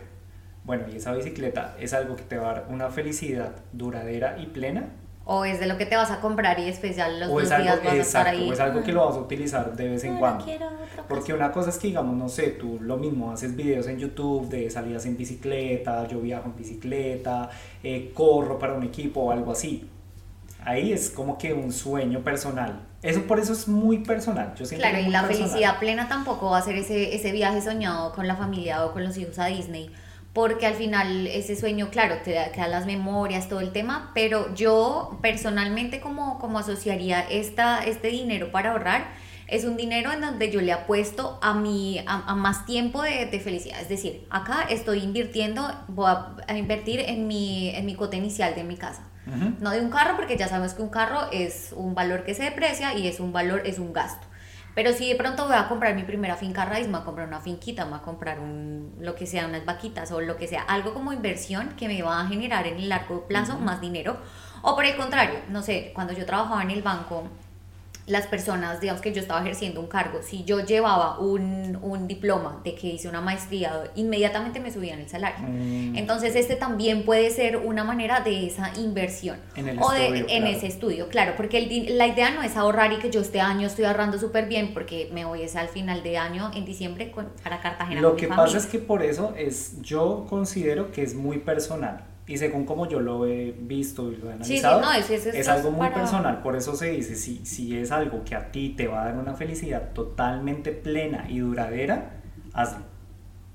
Bueno, y esa bicicleta es algo que te va a dar una felicidad duradera y plena. O es de lo que te vas a comprar y ya los o es dos algo, días vas a estar ahí. o es algo que lo "Mm, vas a utilizar de vez en no, cuando. quiero otra cosa". Porque una cosa es que, digamos, no sé, tú lo mismo, haces videos en YouTube de salidas en bicicleta, yo viajo en bicicleta, eh, corro para un equipo o algo así. Ahí es como que un sueño personal. Eso por eso es muy personal. Yo siento claro, y la personal. felicidad plena tampoco va a ser ese, ese viaje soñado con la familia o con los hijos a Disney, porque al final ese sueño, claro, te da, te da las memorias, todo el tema, pero yo personalmente como, como asociaría esta, este dinero para ahorrar, es un dinero en donde yo le apuesto a, mi, a, a más tiempo de, de felicidad. Es decir, acá estoy invirtiendo, voy a, a invertir en mi, en mi cuota inicial de mi casa. No de un carro, porque ya sabemos que un carro es un valor que se deprecia y es un valor, es un gasto. Pero si de pronto voy a comprar mi primera finca raíz, me voy a comprar una finquita, me voy a comprar un, lo que sea, unas vaquitas o lo que sea, algo como inversión que me va a generar en el largo plazo más dinero. O por el contrario, no sé, cuando yo trabajaba en el banco, las personas, digamos que yo estaba ejerciendo un cargo, si yo llevaba un, un diploma de que hice una maestría, inmediatamente me subían el salario. Mm. Entonces este también puede ser una manera de esa inversión. En el o de, estudio, en claro. ese estudio, claro, porque el la idea no es ahorrar y que yo este año estoy ahorrando súper bien porque me voy es al final de año en diciembre con- para Cartagena. Lo con que pasa es que por eso es, yo considero que es muy personal. Y según como yo lo he visto y lo he Sí, sí, analizado, no, es- es- es es algo muy para- personal. Por eso se dice, si, si es algo que a ti te va a dar una felicidad totalmente plena y duradera, hazlo.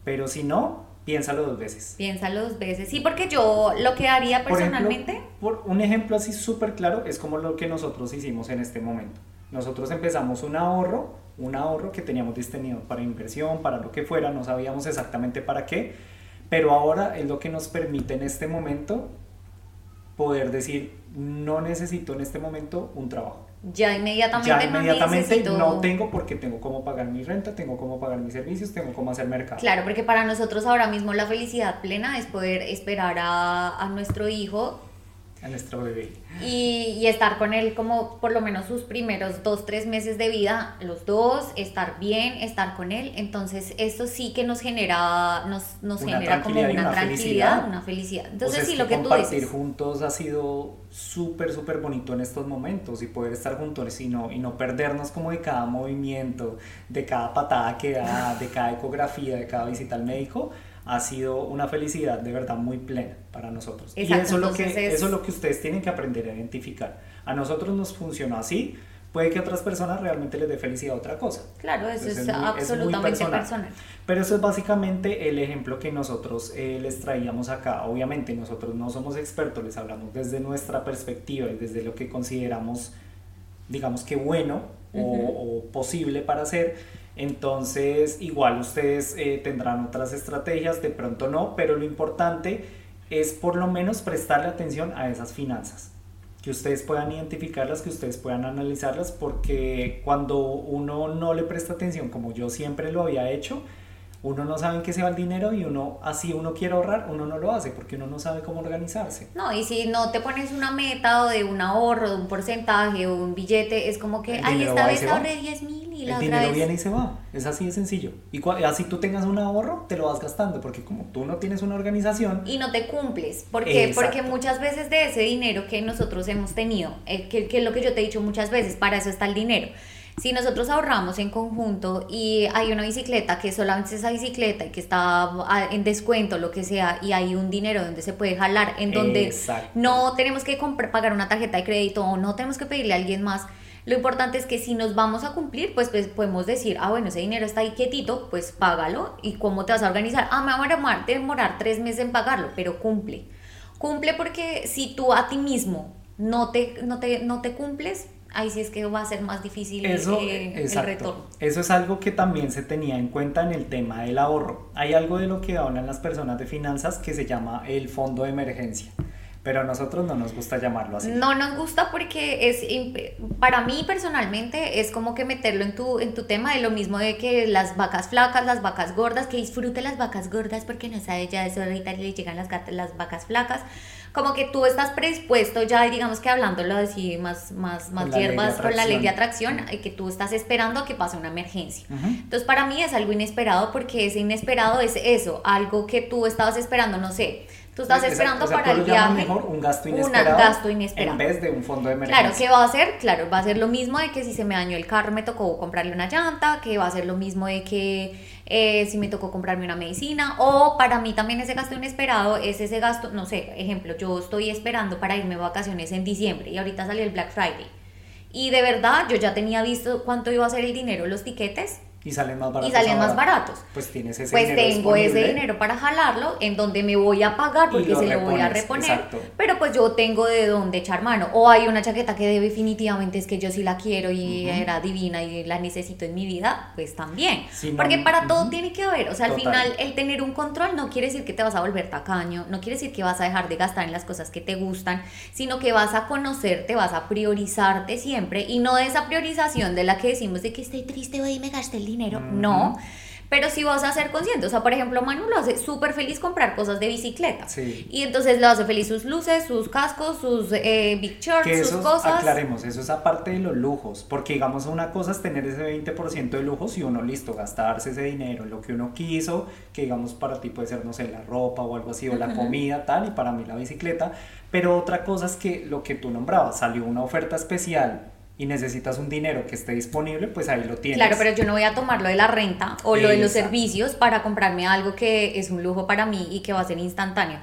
Pero si no, piénsalo dos veces. Piénsalo dos veces. Sí, porque yo lo que haría Por ejemplo, personalmente... por un ejemplo así súper claro es como lo que nosotros hicimos en este momento. Nosotros empezamos un ahorro, un ahorro que teníamos destinido para inversión, para lo que fuera, no sabíamos exactamente para qué, pero ahora es lo que nos permite en este momento poder decir, no necesito en este momento un trabajo. Ya inmediatamente, Ya inmediatamente no, no tengo porque tengo cómo pagar mi renta, tengo cómo pagar mis servicios, tengo cómo hacer mercado. Claro, porque para nosotros ahora mismo la felicidad plena es poder esperar a, a nuestro hijo A nuestro bebé. y, y estar con él como por lo menos sus primeros dos, tres meses de vida, los dos, estar bien, estar con él. Entonces, esto sí que nos genera, nos, nos Una genera como una, una tranquilidad, felicidad. una felicidad. Entonces, es sí, lo que tú compartir dices. juntos ha sido súper, súper bonito en estos momentos y poder estar juntos y no, y no perdernos como de cada movimiento, de cada patada que da, de cada ecografía, de cada visita al médico, ha sido una felicidad de verdad muy plena para nosotros. y Exacto, eso es, lo que, es- eso es lo que ustedes tienen que aprender a identificar. A nosotros nos funcionó así, puede que a otras personas realmente les dé felicidad a otra cosa. Claro, eso Entonces, es, es muy- es absolutamente personal. personal. Pero eso es básicamente el ejemplo que nosotros eh, les traíamos acá. Obviamente nosotros no somos expertos, les hablamos desde nuestra perspectiva y desde lo que consideramos, digamos que bueno o- Ujú. o, posible para hacer. Entonces, igual ustedes eh, tendrán otras estrategias, de pronto no, pero lo importante es por lo menos prestarle atención a esas finanzas. Que ustedes puedan identificarlas, que ustedes puedan analizarlas, porque cuando uno no le presta atención, como yo siempre lo había hecho, uno no sabe en qué se va el dinero y uno, así uno quiere ahorrar, uno no lo hace, porque uno no sabe cómo organizarse. No, y si no te pones una meta o de un ahorro, de un porcentaje o un billete, es como que, El ay, esta vez ahorré 10 mil y la El otra dinero vez... viene y se va, es así de sencillo. Y así tú tengas un ahorro, te lo vas gastando, porque como tú no tienes una organización, y no te cumples. ¿Por qué? Exacto. Porque muchas veces de ese dinero que nosotros hemos tenido, eh, que, que es lo que yo te he dicho muchas veces, para eso está el dinero. Si nosotros ahorramos en conjunto y hay una bicicleta que solamente es esa bicicleta y que está en descuento, lo que sea, y hay un dinero donde se puede jalar, en donde Exacto. no tenemos que comprar- pagar una tarjeta de crédito o no tenemos que pedirle a alguien más. Lo importante es que si nos vamos a cumplir, pues, pues podemos decir, ah, bueno, ese dinero está ahí quietito, pues págalo. ¿Y cómo te vas a organizar? Ah, me va a demorar, demorar tres meses en pagarlo, pero cumple. Cumple porque si tú a ti mismo no te, no te, no te cumples, ahí sí es que va a ser más difícil Eso, eh, el exacto. retorno. Eso es algo que también se tenía en cuenta en el tema del ahorro. Hay algo de lo que hablan las personas de finanzas que se llama el fondo de emergencia, pero a nosotros no nos gusta llamarlo así. No nos gusta porque es para mí personalmente es como que meterlo en tu en tu tema de lo mismo de que las vacas flacas, las vacas gordas, que disfrute las vacas gordas porque no sabe ya eso ahorita le llegan las las vacas flacas. Como que tú estás predispuesto ya, digamos que hablándolo así más más más hierbas con la ley de atracción. y que tú estás esperando a que pase una emergencia. Entonces para mí es algo inesperado porque ese inesperado es eso, algo que tú estabas esperando, no sé, tú estás Exacto, esperando o sea, para el viaje. mejor un gasto un inesperado, gasto inesperado. en vez de un fondo de emergencia. Claro, ¿qué va a hacer? Claro, va a ser lo mismo de que si se me dañó el carro me tocó comprarle una llanta, que va a ser lo mismo de que eh, si me tocó comprarme una medicina, o para mí también ese gasto inesperado es ese gasto, no sé, ejemplo, yo estoy esperando para irme de vacaciones en diciembre y ahorita salió el Black Friday. Y de verdad, yo ya tenía visto cuánto iba a ser el dinero, los tiquetes, y salen más baratos. Y salen más baratos. Pues tienes ese Pues tengo ese dinero para jalarlo, en donde me voy a pagar porque se lo voy a reponer. Pero pues yo tengo de dónde echar mano. O hay una chaqueta que definitivamente es que yo sí la quiero y era divina y la necesito en mi vida, pues también. porque para todo tiene que haber. O sea, al final el tener un control no quiere decir que te vas a volver tacaño, no quiere decir que vas a dejar de gastar en las cosas que te gustan, sino que vas a conocerte, vas a priorizarte siempre y no de esa priorización de la que decimos de que estoy triste, hoy me gasté el dinero, no. Pero si vas a ser consciente, o sea, por ejemplo, Manu lo hace súper feliz comprar cosas de bicicleta. Sí. Y entonces lo hace feliz sus luces, sus cascos, sus eh, big shirts, sus cosas. Aclaremos, eso es aparte de los lujos, porque digamos una cosa es tener ese 20% de lujos y uno listo, gastarse ese dinero en lo que uno quiso, que digamos para ti puede ser, no sé, la ropa o algo así, o la comida, tal, y para mí la bicicleta. Pero otra cosa es que lo que tú nombrabas, salió una oferta especial y necesitas un dinero que esté disponible, pues ahí lo tienes. Claro, pero yo no voy a tomar lo de la renta o lo de los servicios para comprarme algo que es un lujo para mí y que va a ser instantáneo.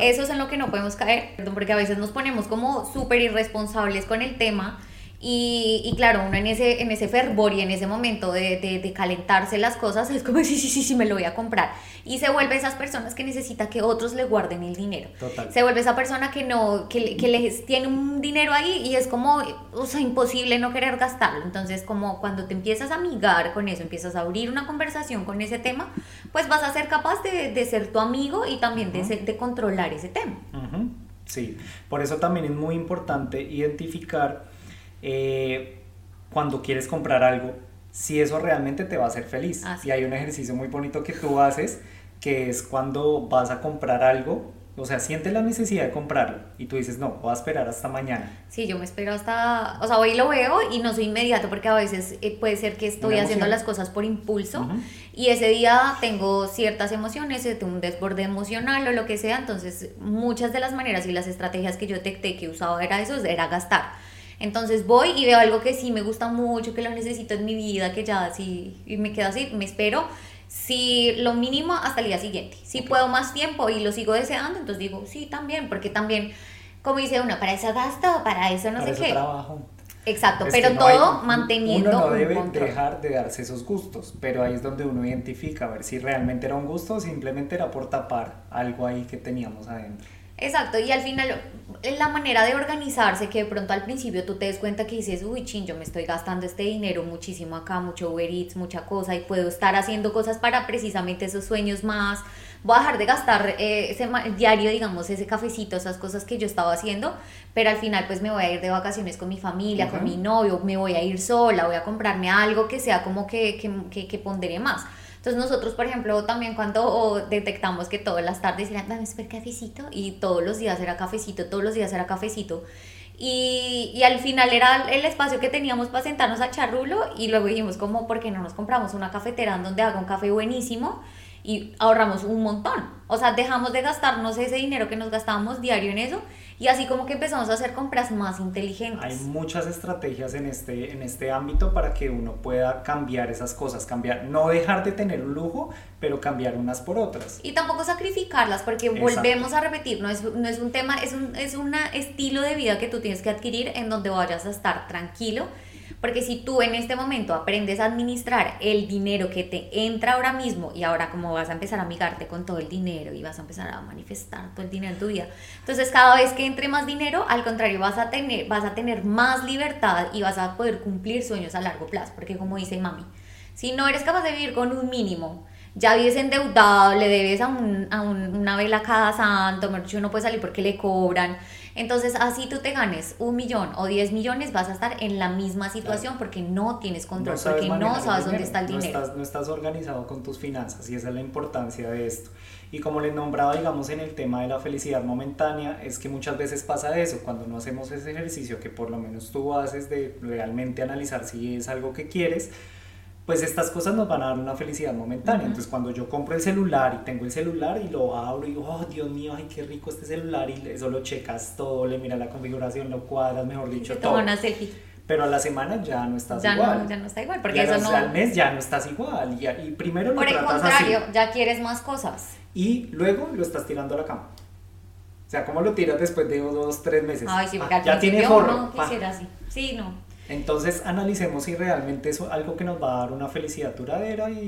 Eso es en lo que no podemos caer, porque a veces nos ponemos como súper irresponsables con el tema y, y, claro, uno en ese, en ese fervor y en ese momento de, de, calentarse las cosas es como, sí, sí, sí, sí, me lo voy a comprar. Y se vuelve esas personas que necesita que otros le guarden el dinero. Total. Se vuelve esa persona que no, que, que les tiene un dinero ahí y es como, o sea, imposible no querer gastarlo. Entonces, como cuando te empiezas a amigar con eso, empiezas a abrir una conversación con ese tema, pues vas a ser capaz de, de ser tu amigo y también de, de controlar ese tema. Sí, por eso también es muy importante identificar eh, cuando quieres comprar algo, si eso realmente te va a hacer feliz. Y hay un ejercicio muy bonito que tú haces, que es cuando vas a comprar algo, o sea, sientes la necesidad de comprarlo y tú dices, no, voy a esperar hasta mañana. Sí, yo me espero hasta, o sea, hoy lo veo y no soy inmediato porque a veces eh, puede ser que estoy haciendo las cosas por impulso y ese día tengo ciertas emociones, eh, un desborde emocional o lo que sea, entonces muchas de las maneras y las estrategias que yo detecté que usaba era eso, era gastar entonces voy y veo algo que sí me gusta mucho, que lo necesito en mi vida, que ya así, y me quedo así, me espero. Si lo mínimo hasta el día siguiente. Si puedo más tiempo y lo sigo deseando, entonces digo, sí, también, porque también, como dice uno, para eso gasto, para eso no sé qué. trabajo. Exacto, pero todo manteniendo. Uno no debe dejar de darse esos gustos, pero ahí es donde uno identifica a ver si realmente era un gusto o simplemente era por tapar algo ahí que teníamos adentro. Exacto, y al final la manera de organizarse, que de pronto al principio tú te des cuenta que dices, uy, chin, yo me estoy gastando este dinero muchísimo acá, mucho Uber Eats, mucha cosa, y puedo estar haciendo cosas para precisamente esos sueños más. Voy a dejar de gastar eh, ese diario, digamos, ese cafecito, esas cosas que yo estaba haciendo, pero al final pues me voy a ir de vacaciones con mi familia, con mi novio, me voy a ir sola, voy a comprarme algo que sea como que, que, que, que pondere más. Entonces nosotros, por ejemplo, también cuando detectamos que todas las tardes eran, dame super cafecito, y todos los días era cafecito, todos los días era cafecito, y, y, al final era el espacio que teníamos para sentarnos a charrulo y luego dijimos como, ¿por qué no nos compramos una cafetera en donde haga un café buenísimo? Y ahorramos un montón. O sea, dejamos de gastarnos ese dinero que nos gastábamos diario en eso y así como que empezamos a hacer compras más inteligentes. Hay muchas estrategias en este, en este ámbito para que uno pueda cambiar esas cosas, cambiar, no dejar de tener un lujo, pero cambiar unas por otras. Y tampoco sacrificarlas, porque volvemos a repetir, no es, no es un tema, es un es un estilo de vida que tú tienes que adquirir en donde vayas a estar tranquilo porque si tú en este momento aprendes a administrar el dinero que te entra ahora mismo y ahora como vas a empezar a amigarte con todo el dinero y vas a empezar a manifestar todo el dinero en tu vida, entonces cada vez que entre más dinero, al contrario, vas a tener, vas a tener más libertad y vas a poder cumplir sueños a largo plazo, porque como dice mami, si no eres capaz de vivir con un mínimo, ya vives endeudado, le debes a, un, a una vela cada santo, no puede salir porque le cobran, entonces, así tú te ganes un millón o diez millones, vas a estar en la misma situación porque no tienes control, porque no sabes dónde está el dinero. No estás, no estás organizado con tus finanzas y esa es la importancia de esto. Y como les nombraba, digamos, en el tema de la felicidad momentánea, es que muchas veces pasa eso, cuando no hacemos ese ejercicio que por lo menos tú haces de realmente analizar si es algo que quieres, pues estas cosas nos van a dar una felicidad momentánea. Entonces, cuando yo compro el celular y tengo el celular y lo abro y digo, oh Dios mío, ay, qué rico este celular, y eso lo checas todo, le miras la configuración, lo cuadras, mejor dicho, todo. una selfie. pero a la semana ya no estás ya igual. No, ya no está igual, porque eso no... al mes ya no estás igual. Y, y primero lo Por el contrario, así. ya quieres más cosas. Y luego lo estás tirando a la cama. O sea, ¿cómo lo tiras después de dos, tres meses? Ay, sí, porque Ah, al ya tiene forro. pa. quisiera así. Sí, no. Entonces analicemos si realmente es algo que nos va a dar una felicidad duradera y,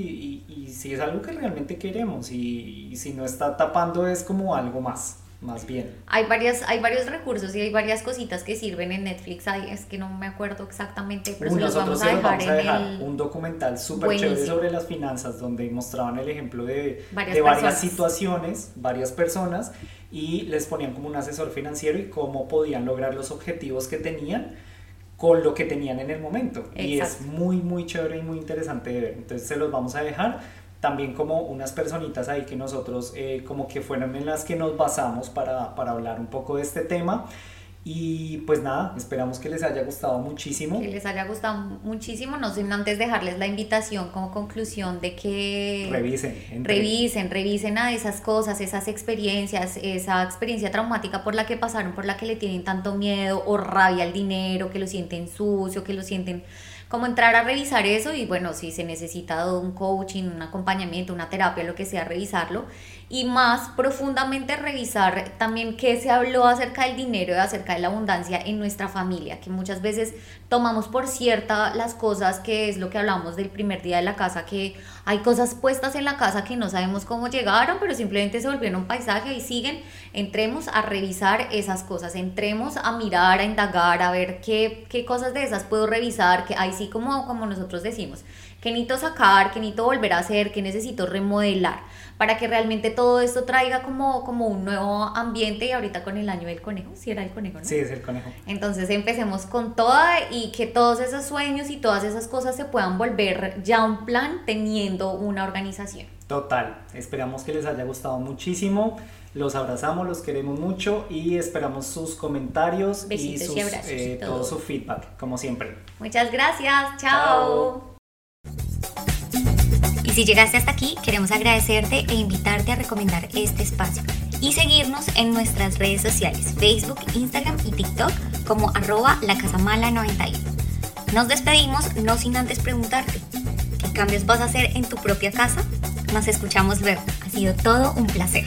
y- y si es algo que realmente queremos y, y si no está tapando es como algo más, más bien. Hay, varias, hay varios recursos y hay varias cositas que sirven en Netflix. Ay, es que no me acuerdo exactamente, pero se los nosotros vamos a los dejar vamos a dejar en el... un documental súper chévere sobre las finanzas donde mostraban el ejemplo de Varias de varias situaciones, varias personas y les ponían como un asesor financiero y cómo podían lograr los objetivos que tenían con lo que tenían en el momento. Y es muy, muy chévere y muy interesante de ver. Entonces se los vamos a dejar. También como unas personitas ahí que nosotros eh, como que fueron en las que nos basamos para, para hablar un poco de este tema. Y pues nada, esperamos que les haya gustado muchísimo. que les haya gustado muchísimo. No sin antes dejarles la invitación como conclusión de que Revisen. entre- revisen, revisen a esas cosas, esas experiencias, esa experiencia traumática por la que pasaron, por la que le tienen tanto miedo o rabia al dinero, que lo sienten sucio, que lo sienten como entrar a revisar eso y bueno, si se necesita un coaching, un acompañamiento, una terapia, lo que sea, revisarlo. Y más profundamente revisar también qué se habló acerca del dinero y acerca de la abundancia en nuestra familia, que muchas veces tomamos por cierta las cosas que es lo que hablamos del primer día de la casa, que hay cosas puestas en la casa que no sabemos cómo llegaron, pero simplemente se volvieron paisaje y siguen. Entremos a revisar esas cosas, entremos a mirar, a indagar, a ver qué, qué cosas de esas puedo revisar, que ahí sí como, como nosotros decimos, que necesito sacar, que necesito volver a hacer, que necesito remodelar, para que realmente todo esto traiga como, como un nuevo ambiente y ahorita con el año del conejo, si era el conejo, ¿no? Sí, es el conejo. Entonces empecemos con toda y que todos esos sueños y todas esas cosas se puedan volver ya un plan teniendo una organización. Total, esperamos que les haya gustado muchísimo. Los abrazamos, los queremos mucho y esperamos sus comentarios Besitos y sus, y eh, todo. todo su feedback, como siempre. Muchas gracias, Chao. chao. Y si llegaste hasta aquí, queremos agradecerte e invitarte a recomendar este espacio y seguirnos en nuestras redes sociales, Facebook, Instagram y TikTok como arroba lacasamala91. Nos despedimos no sin antes preguntarte, ¿qué cambios vas a hacer en tu propia casa? Nos escuchamos luego. Ha sido todo un placer.